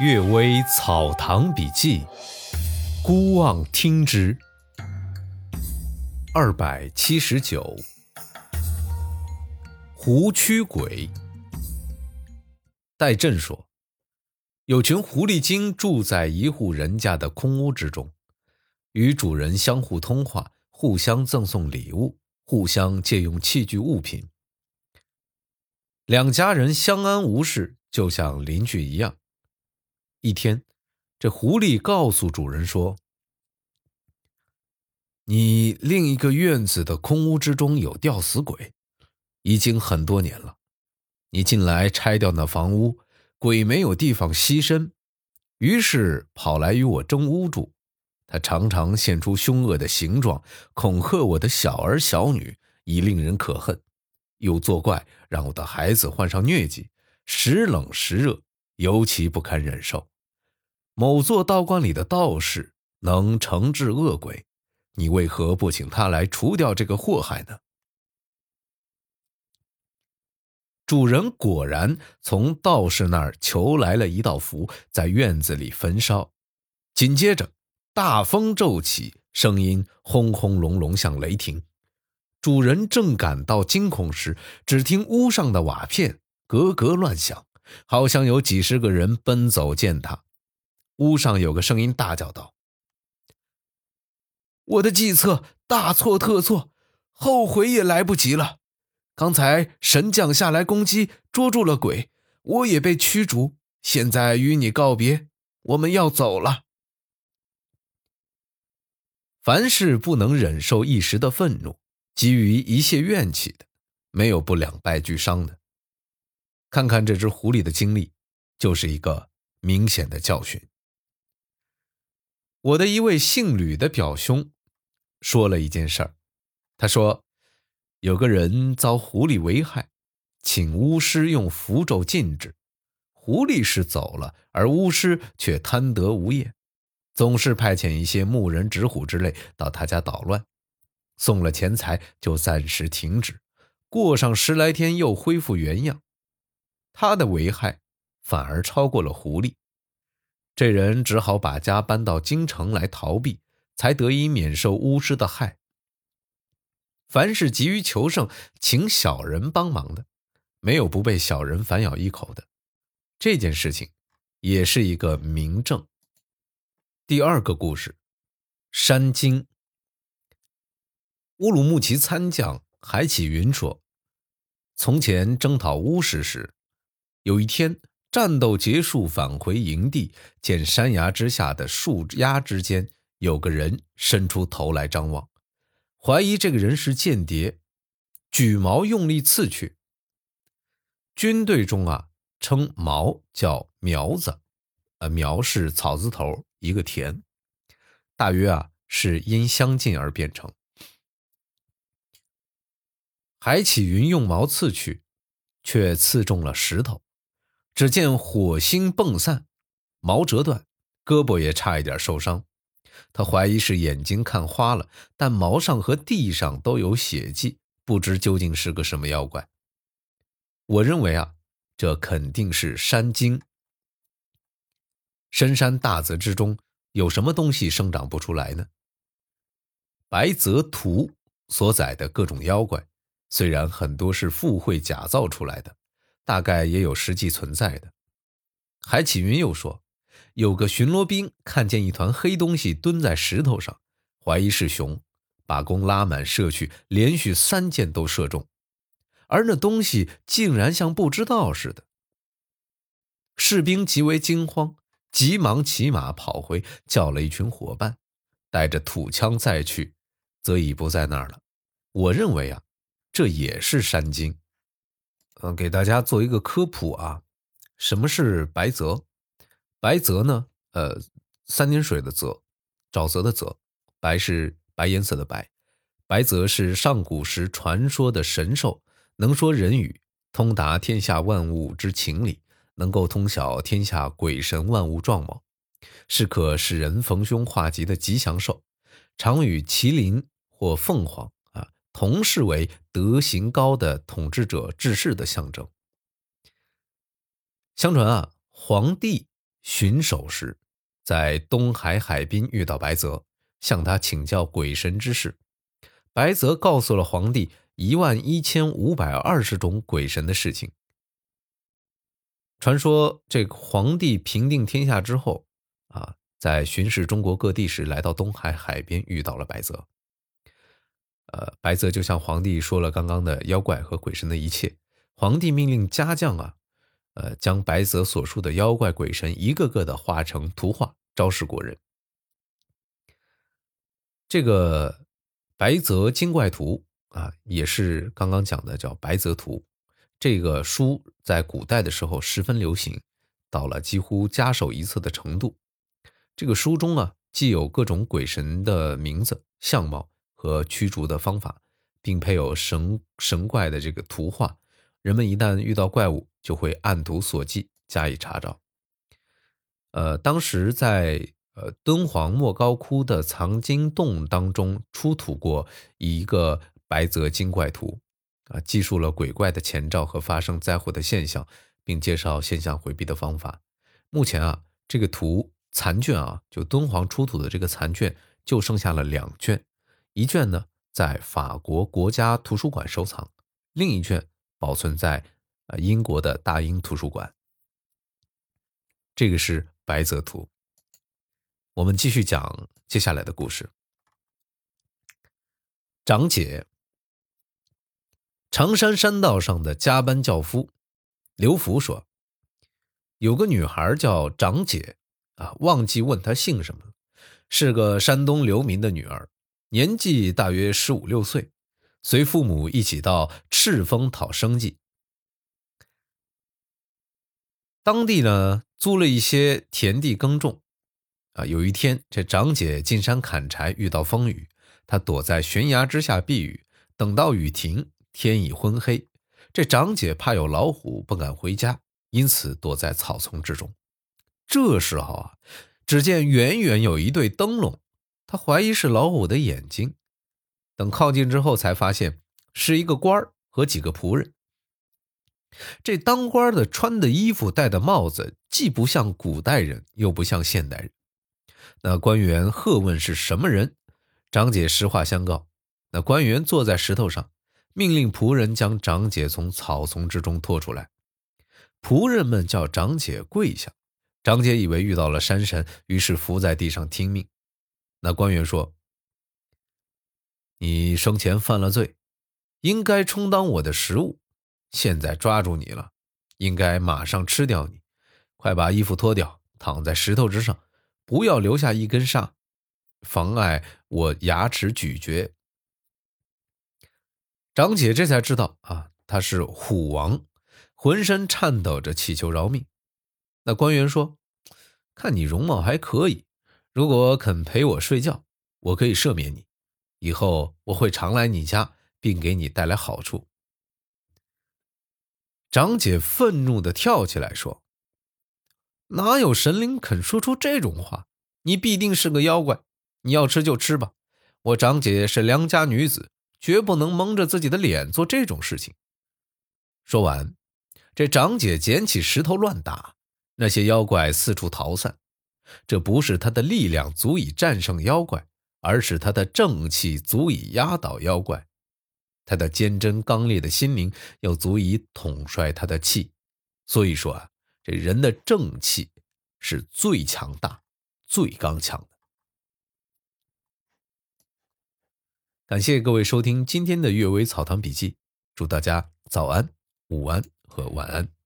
《岳微草堂笔记》，孤望听之。二百七十九，狐驱鬼。戴震说，有群狐狸精住在一户人家的空屋之中，与主人相互通话，互相赠送礼物，互相借用器具物品，两家人相安无事，就像邻居一样。一天，这狐狸告诉主人说：“你另一个院子的空屋之中有吊死鬼，已经很多年了。你近来拆掉那房屋，鬼没有地方栖身，于是跑来与我争屋住。他常常现出凶恶的形状，恐吓我的小儿小女，已令人可恨。又作怪，让我的孩子患上疟疾，时冷时热，尤其不堪忍受。”某座道观里的道士能惩治恶鬼，你为何不请他来除掉这个祸害呢？主人果然从道士那儿求来了一道符，在院子里焚烧。紧接着，大风骤起，声音轰轰隆隆，像雷霆。主人正感到惊恐时，只听屋上的瓦片咯咯乱响，好像有几十个人奔走践踏。屋上有个声音大叫道：“我的计策大错特错，后悔也来不及了。刚才神将下来攻击，捉住了鬼，我也被驱逐。现在与你告别，我们要走了。凡是不能忍受一时的愤怒，急于一泄怨气的，没有不两败俱伤的。看看这只狐狸的经历，就是一个明显的教训。”我的一位姓吕的表兄说了一件事儿，他说有个人遭狐狸危害，请巫师用符咒禁止，狐狸是走了，而巫师却贪得无厌，总是派遣一些牧人、纸虎之类到他家捣乱，送了钱财就暂时停止，过上十来天又恢复原样，他的危害反而超过了狐狸。这人只好把家搬到京城来逃避，才得以免受巫师的害。凡是急于求胜，请小人帮忙的，没有不被小人反咬一口的。这件事情也是一个明证。第二个故事，山经。乌鲁木齐参将海启云说：“从前征讨巫师时，有一天。”战斗结束，返回营地，见山崖之下的树丫之间有个人伸出头来张望，怀疑这个人是间谍，举矛用力刺去。军队中啊，称矛叫苗子，呃，苗是草字头一个田，大约啊是因相近而变成。海起云用矛刺去，却刺中了石头。只见火星迸散，毛折断，胳膊也差一点受伤。他怀疑是眼睛看花了，但毛上和地上都有血迹，不知究竟是个什么妖怪。我认为啊，这肯定是山精。深山大泽之中，有什么东西生长不出来呢？白泽图所载的各种妖怪，虽然很多是附会假造出来的。大概也有实际存在的。海启云又说，有个巡逻兵看见一团黑东西蹲在石头上，怀疑是熊，把弓拉满射去，连续三箭都射中，而那东西竟然像不知道似的。士兵极为惊慌，急忙骑马跑回，叫了一群伙伴，带着土枪再去，则已不在那儿了。我认为啊，这也是山精。嗯，给大家做一个科普啊，什么是白泽？白泽呢？呃，三点水的泽，沼泽的泽，白是白颜色的白。白泽是上古时传说的神兽，能说人语，通达天下万物之情理，能够通晓天下鬼神万物状貌，是可使人逢凶化吉的吉祥兽，常与麒麟或凤凰。同视为德行高的统治者治世的象征。相传啊，黄帝巡守时，在东海海滨遇到白泽，向他请教鬼神之事。白泽告诉了皇帝一万一千五百二十种鬼神的事情。传说这个皇帝平定天下之后，啊，在巡视中国各地时，来到东海海边，遇到了白泽。呃，白泽就向皇帝说了刚刚的妖怪和鬼神的一切。皇帝命令家将啊，呃，将白泽所述的妖怪鬼神一个个的画成图画，昭示国人。这个《白泽精怪图》啊，也是刚刚讲的叫《白泽图》。这个书在古代的时候十分流行，到了几乎家手一册的程度。这个书中啊，既有各种鬼神的名字、相貌和驱逐的方法，并配有神神怪的这个图画。人们一旦遇到怪物，就会按图索骥加以查找。呃，当时在呃敦煌莫高窟的藏经洞当中出土过一个白泽精怪图，啊，记述了鬼怪的前兆和发生灾祸的现象，并介绍现象回避的方法。目前啊，这个图残卷啊，就敦煌出土的这个残卷就剩下了两卷，一卷呢在法国国家图书馆收藏，另一卷。保存在呃英国的大英图书馆。这个是白泽图。我们继续讲接下来的故事。长姐，常山山道上的加班轿夫刘福说，有个女孩叫长姐啊，忘记问她姓什么，是个山东流民的女儿，年纪大约十五六岁。随父母一起到赤峰讨生计。当地呢租了一些田地耕种。啊，有一天这长姐进山砍柴，遇到风雨，她躲在悬崖之下避雨。等到雨停，天已昏黑。这长姐怕有老虎，不敢回家，因此躲在草丛之中。这时候啊，只见远远有一对灯笼，他怀疑是老虎的眼睛。等靠近之后，才发现是一个官儿和几个仆人。这当官的穿的衣服、戴的帽子，既不像古代人，又不像现代人。那官员喝问是什么人，长姐实话相告。那官员坐在石头上，命令仆人将长姐从草丛之中拖出来。仆人们叫长姐跪下，长姐以为遇到了山神，于是伏在地上听命。那官员说。你生前犯了罪，应该充当我的食物。现在抓住你了，应该马上吃掉你。快把衣服脱掉，躺在石头之上，不要留下一根沙，妨碍我牙齿咀嚼。长姐这才知道啊，他是虎王，浑身颤抖着祈求饶命。那官员说：“看你容貌还可以，如果肯陪我睡觉，我可以赦免你。”以后我会常来你家，并给你带来好处。长姐愤怒的跳起来说：“哪有神灵肯说出这种话？你必定是个妖怪！你要吃就吃吧，我长姐是良家女子，绝不能蒙着自己的脸做这种事情。”说完，这长姐捡起石头乱打，那些妖怪四处逃散。这不是他的力量足以战胜妖怪。而是他的正气足以压倒妖怪，他的坚贞刚烈的心灵又足以统帅他的气。所以说啊，这人的正气是最强大、最刚强的。感谢各位收听今天的《阅微草堂笔记》，祝大家早安、午安和晚安。